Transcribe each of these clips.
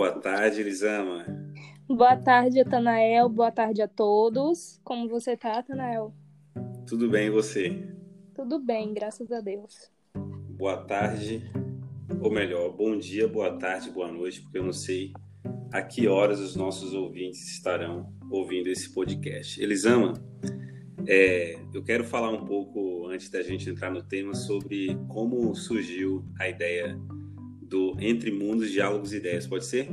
Boa tarde, Elisama. Boa tarde, Atanael. Boa tarde a todos. Como você tá, Atanael? Tudo bem, e você? Tudo bem, graças a Deus. Boa tarde, ou melhor, bom dia, boa tarde, boa noite, porque eu não sei a que horas os nossos ouvintes estarão ouvindo esse podcast. Elisama, é, eu quero falar um pouco, antes da gente entrar no tema, sobre como surgiu a ideia do Entre Mundos, Diálogos e Ideias. Pode ser?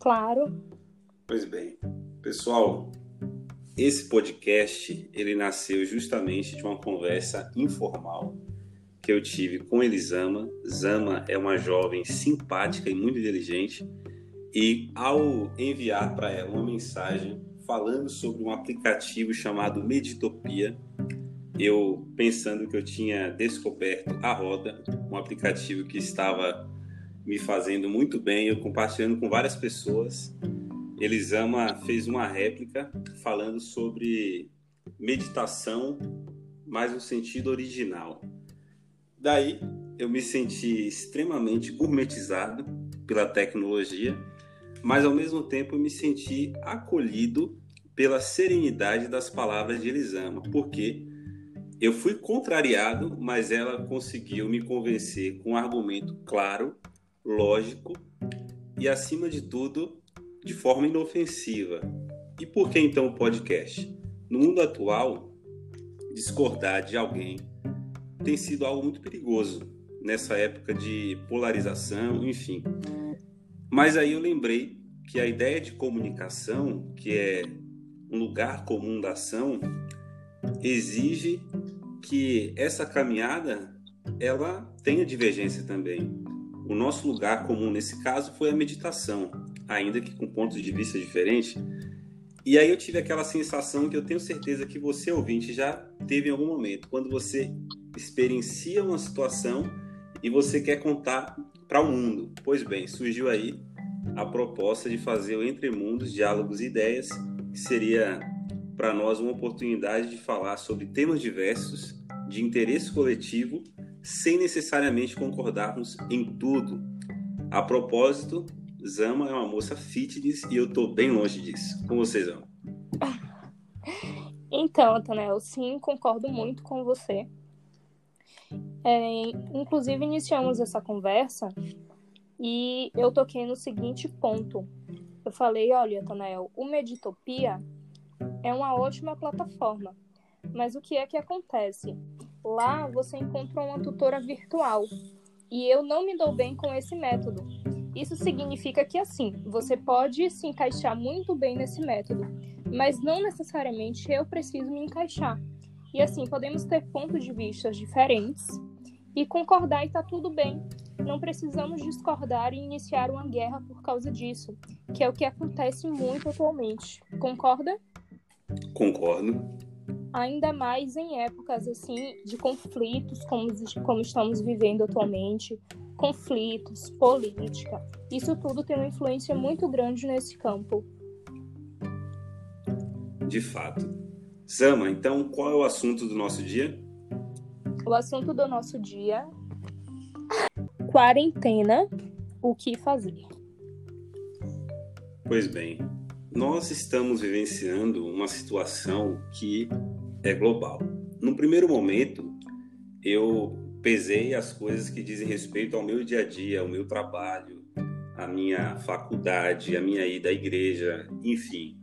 Claro. Pois bem. Pessoal, esse podcast, ele nasceu justamente de uma conversa informal que eu tive com Elisama. Zama é uma jovem simpática e muito inteligente. E ao enviar para ela uma mensagem falando sobre um aplicativo chamado Meditopia. Eu pensando que eu tinha descoberto a roda, um aplicativo que estava me fazendo muito bem, eu compartilhando com várias pessoas. Elisama fez uma réplica falando sobre meditação, mas no sentido original. Daí eu me senti extremamente gourmetizado pela tecnologia mas ao mesmo tempo eu me senti acolhido pela serenidade das palavras de Elisama, porque eu fui contrariado, mas ela conseguiu me convencer com um argumento claro, lógico e, acima de tudo, de forma inofensiva. E por que então o podcast? No mundo atual, discordar de alguém tem sido algo muito perigoso nessa época de polarização, enfim. Mas aí eu lembrei que a ideia de comunicação, que é um lugar comum da ação, exige que essa caminhada ela tenha divergência também. O nosso lugar comum nesse caso foi a meditação, ainda que com pontos de vista diferentes. E aí eu tive aquela sensação que eu tenho certeza que você ouvinte já teve em algum momento, quando você experiencia uma situação e você quer contar para o mundo. Pois bem, surgiu aí a proposta de fazer o Entre Mundos, Diálogos e Ideias, que seria para nós uma oportunidade de falar sobre temas diversos, de interesse coletivo, sem necessariamente concordarmos em tudo. A propósito, Zama é uma moça fitness e eu estou bem longe disso. Com vocês, Zama? Então, Antonel, sim, concordo muito com você. É, inclusive, iniciamos essa conversa e eu toquei no seguinte ponto. Eu falei, olha, Tanael, o Meditopia é uma ótima plataforma. Mas o que é que acontece? Lá você encontra uma tutora virtual. E eu não me dou bem com esse método. Isso significa que assim, você pode se encaixar muito bem nesse método, mas não necessariamente eu preciso me encaixar. E assim, podemos ter pontos de vista diferentes e concordar e tá tudo bem. Não precisamos discordar e iniciar uma guerra por causa disso, que é o que acontece muito atualmente. Concorda? Concordo. Ainda mais em épocas assim de conflitos como, como estamos vivendo atualmente, conflitos, política. Isso tudo tem uma influência muito grande nesse campo. De fato. Sama, então qual é o assunto do nosso dia? O assunto do nosso dia Quarentena, o que fazer? Pois bem, nós estamos vivenciando uma situação que é global. No primeiro momento, eu pesei as coisas que dizem respeito ao meu dia a dia, ao meu trabalho, à minha faculdade, à minha ida à igreja, enfim.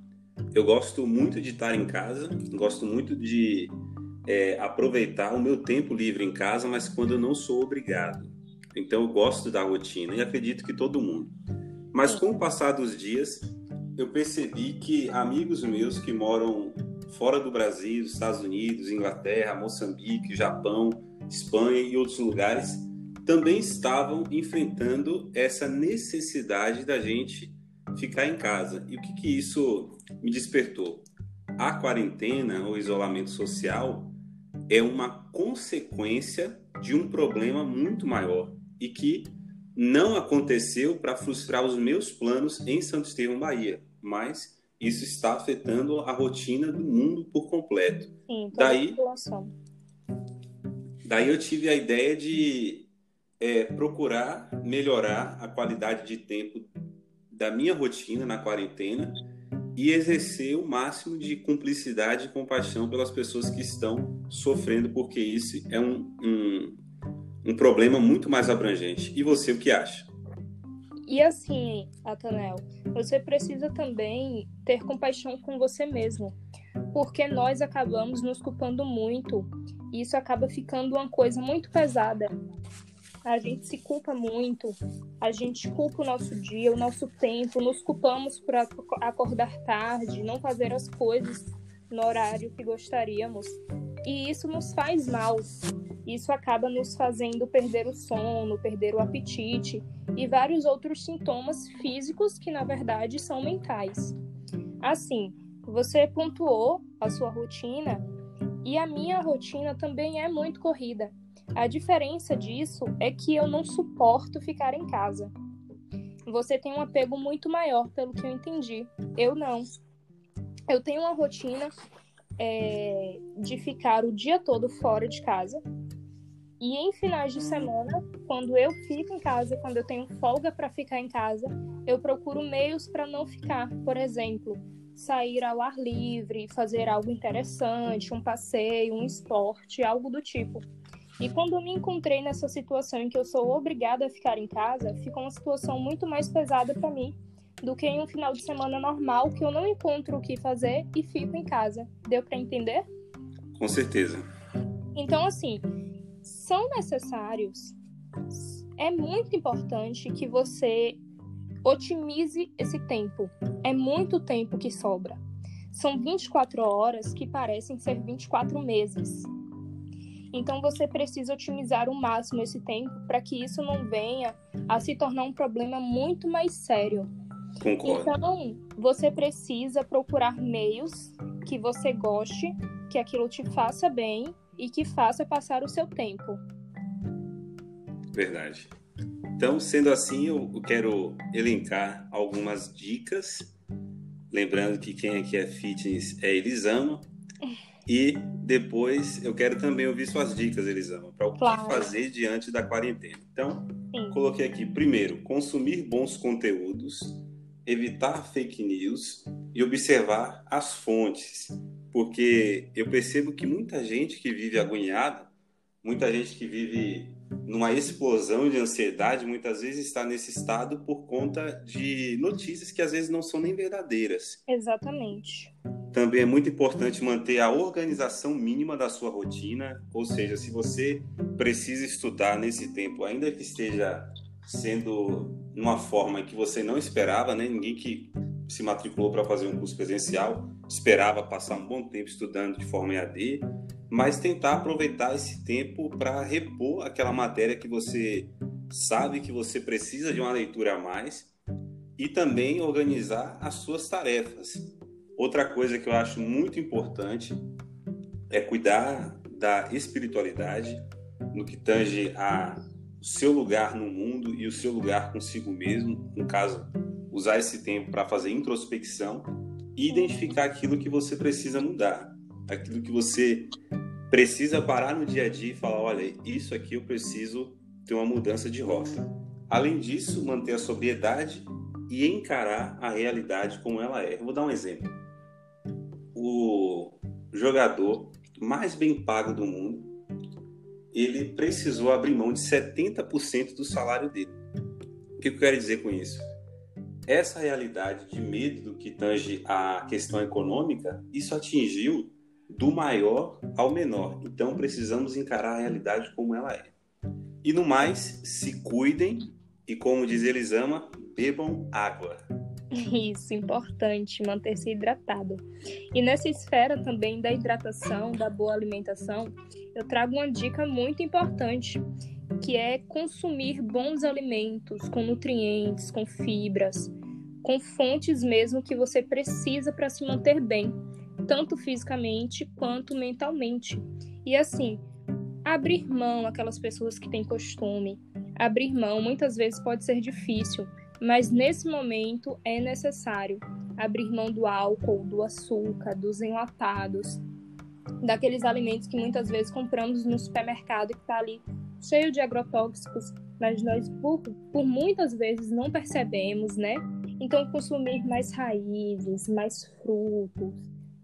Eu gosto muito de estar em casa, gosto muito de é, aproveitar o meu tempo livre em casa, mas quando eu não sou obrigado. Então eu gosto da rotina e acredito que todo mundo. Mas com o passar dos dias, eu percebi que amigos meus que moram fora do Brasil, Estados Unidos, Inglaterra, Moçambique, Japão, Espanha e outros lugares também estavam enfrentando essa necessidade da gente ficar em casa. E o que, que isso me despertou? A quarentena ou isolamento social é uma consequência de um problema muito maior, e que não aconteceu para frustrar os meus planos em Santo Estevão, Bahia, mas isso está afetando a rotina do mundo por completo. Sim, daí, daí eu tive a ideia de é, procurar melhorar a qualidade de tempo da minha rotina na quarentena e exercer o máximo de cumplicidade e compaixão pelas pessoas que estão sofrendo, porque isso é um, um, um problema muito mais abrangente. E você, o que acha? E assim, Atanel, você precisa também ter compaixão com você mesmo, porque nós acabamos nos culpando muito e isso acaba ficando uma coisa muito pesada. A gente se culpa muito, a gente culpa o nosso dia, o nosso tempo, nos culpamos por acordar tarde, não fazer as coisas no horário que gostaríamos. E isso nos faz mal. Isso acaba nos fazendo perder o sono, perder o apetite e vários outros sintomas físicos que na verdade são mentais. Assim, você pontuou a sua rotina e a minha rotina também é muito corrida. A diferença disso é que eu não suporto ficar em casa. Você tem um apego muito maior, pelo que eu entendi. Eu não. Eu tenho uma rotina é, de ficar o dia todo fora de casa. E em finais de semana, quando eu fico em casa, quando eu tenho folga para ficar em casa, eu procuro meios para não ficar. Por exemplo, sair ao ar livre, fazer algo interessante, um passeio, um esporte, algo do tipo. E quando eu me encontrei nessa situação em que eu sou obrigada a ficar em casa, ficou uma situação muito mais pesada para mim do que em um final de semana normal que eu não encontro o que fazer e fico em casa. Deu para entender? Com certeza. Então, assim, são necessários. É muito importante que você otimize esse tempo. É muito tempo que sobra. São 24 horas que parecem ser 24 meses. Então você precisa otimizar o máximo esse tempo para que isso não venha a se tornar um problema muito mais sério. Concordo. Então, você precisa procurar meios que você goste, que aquilo te faça bem e que faça passar o seu tempo. Verdade. Então, sendo assim, eu quero elencar algumas dicas. Lembrando que quem aqui é fitness é Elisama. E depois eu quero também ouvir suas dicas, Elisama, para o claro. que fazer diante da quarentena. Então, Sim. coloquei aqui: primeiro, consumir bons conteúdos, evitar fake news e observar as fontes. Porque eu percebo que muita gente que vive agoniada, muita gente que vive numa explosão de ansiedade, muitas vezes está nesse estado por conta de notícias que às vezes não são nem verdadeiras. Exatamente. Também é muito importante manter a organização mínima da sua rotina, ou seja, se você precisa estudar nesse tempo, ainda que esteja sendo uma forma que você não esperava, né? Ninguém que se matriculou para fazer um curso presencial esperava passar um bom tempo estudando de forma EAD, mas tentar aproveitar esse tempo para repor aquela matéria que você sabe que você precisa de uma leitura a mais e também organizar as suas tarefas. Outra coisa que eu acho muito importante é cuidar da espiritualidade no que tange a o seu lugar no mundo e o seu lugar consigo mesmo, no caso, usar esse tempo para fazer introspecção e identificar aquilo que você precisa mudar, aquilo que você precisa parar no dia a dia e falar, olha, isso aqui eu preciso ter uma mudança de rota. Além disso, manter a sobriedade e encarar a realidade como ela é. Eu vou dar um exemplo o jogador mais bem pago do mundo, ele precisou abrir mão de 70% do salário dele. O que eu quero dizer com isso? Essa realidade de medo do que tange a questão econômica, isso atingiu do maior ao menor. Então precisamos encarar a realidade como ela é. E no mais, se cuidem e como diz Elisama, bebam água. Isso, importante, manter-se hidratado. E nessa esfera também da hidratação, da boa alimentação, eu trago uma dica muito importante, que é consumir bons alimentos com nutrientes, com fibras, com fontes mesmo que você precisa para se manter bem, tanto fisicamente quanto mentalmente. E assim, abrir mão aquelas pessoas que têm costume, abrir mão muitas vezes pode ser difícil mas nesse momento é necessário abrir mão do álcool, do açúcar, dos enlatados, daqueles alimentos que muitas vezes compramos no supermercado e que está ali cheio de agrotóxicos, mas nós por, por muitas vezes não percebemos, né? Então, consumir mais raízes, mais frutos.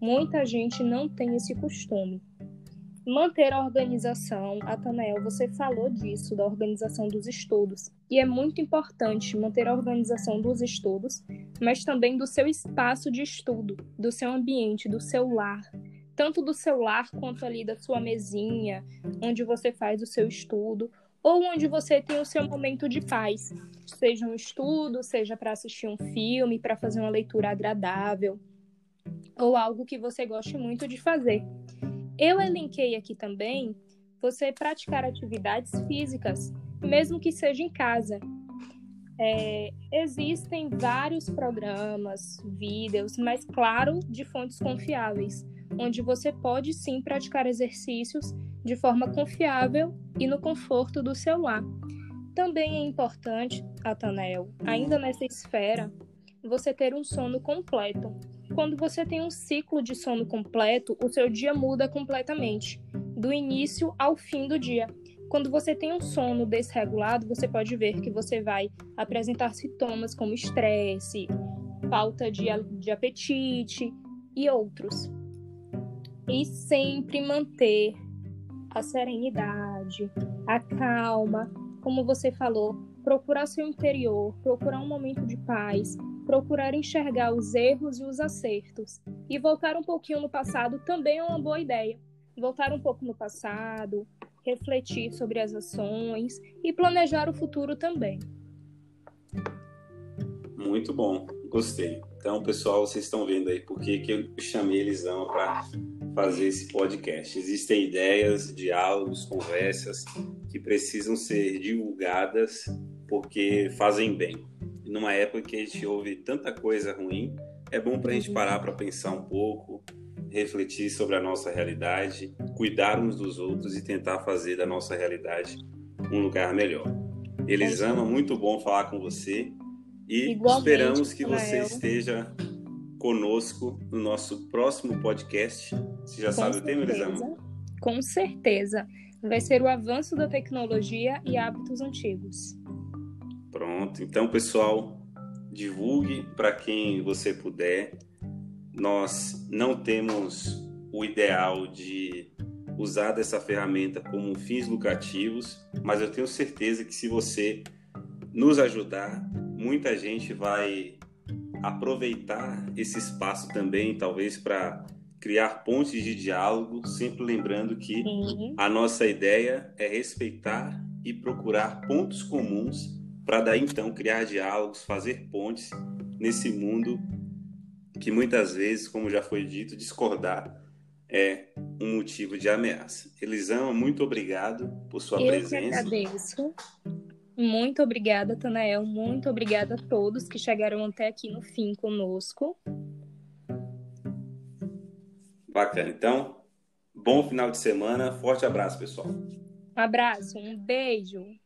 Muita gente não tem esse costume. Manter a organização, Atanael, você falou disso, da organização dos estudos. E é muito importante manter a organização dos estudos, mas também do seu espaço de estudo, do seu ambiente, do seu lar. Tanto do seu lar quanto ali da sua mesinha, onde você faz o seu estudo, ou onde você tem o seu momento de paz, seja um estudo, seja para assistir um filme, para fazer uma leitura agradável, ou algo que você goste muito de fazer. Eu elenquei aqui também você praticar atividades físicas, mesmo que seja em casa. É, existem vários programas, vídeos, mas claro, de fontes confiáveis, onde você pode sim praticar exercícios de forma confiável e no conforto do seu lar. Também é importante, Atanael, ainda nessa esfera, você ter um sono completo, quando você tem um ciclo de sono completo, o seu dia muda completamente, do início ao fim do dia. Quando você tem um sono desregulado, você pode ver que você vai apresentar sintomas como estresse, falta de, de apetite e outros. E sempre manter a serenidade, a calma, como você falou, procurar seu interior, procurar um momento de paz, procurar enxergar os erros e os acertos. E voltar um pouquinho no passado também é uma boa ideia. Voltar um pouco no passado, refletir sobre as ações e planejar o futuro também. Muito bom, gostei. Então, pessoal, vocês estão vendo aí por que, eu chamei Elisama para fazer esse podcast. Existem ideias, diálogos, conversas que precisam ser divulgadas porque fazem bem numa época que a gente ouve tanta coisa ruim, é bom para a gente parar para pensar um pouco, refletir sobre a nossa realidade, cuidar uns dos outros e tentar fazer da nossa realidade um lugar melhor. Elisama, muito bom falar com você e Igualmente, esperamos que você esteja conosco no nosso próximo podcast. Você já com sabe certeza. o tema, Elisama? Com certeza. Vai ser o avanço da tecnologia e hábitos antigos. Pronto. Então, pessoal, divulgue para quem você puder. Nós não temos o ideal de usar dessa ferramenta como fins lucrativos, mas eu tenho certeza que se você nos ajudar, muita gente vai aproveitar esse espaço também, talvez para criar pontes de diálogo, sempre lembrando que Sim. a nossa ideia é respeitar e procurar pontos comuns para daí então criar diálogos, fazer pontes nesse mundo que muitas vezes, como já foi dito, discordar é um motivo de ameaça. Elisama, muito obrigado por sua Eu presença. Eu agradeço. Muito obrigada, Tanael. Muito obrigada a todos que chegaram até aqui no fim conosco. Bacana. Então, bom final de semana. Forte abraço, pessoal. Um abraço, um beijo.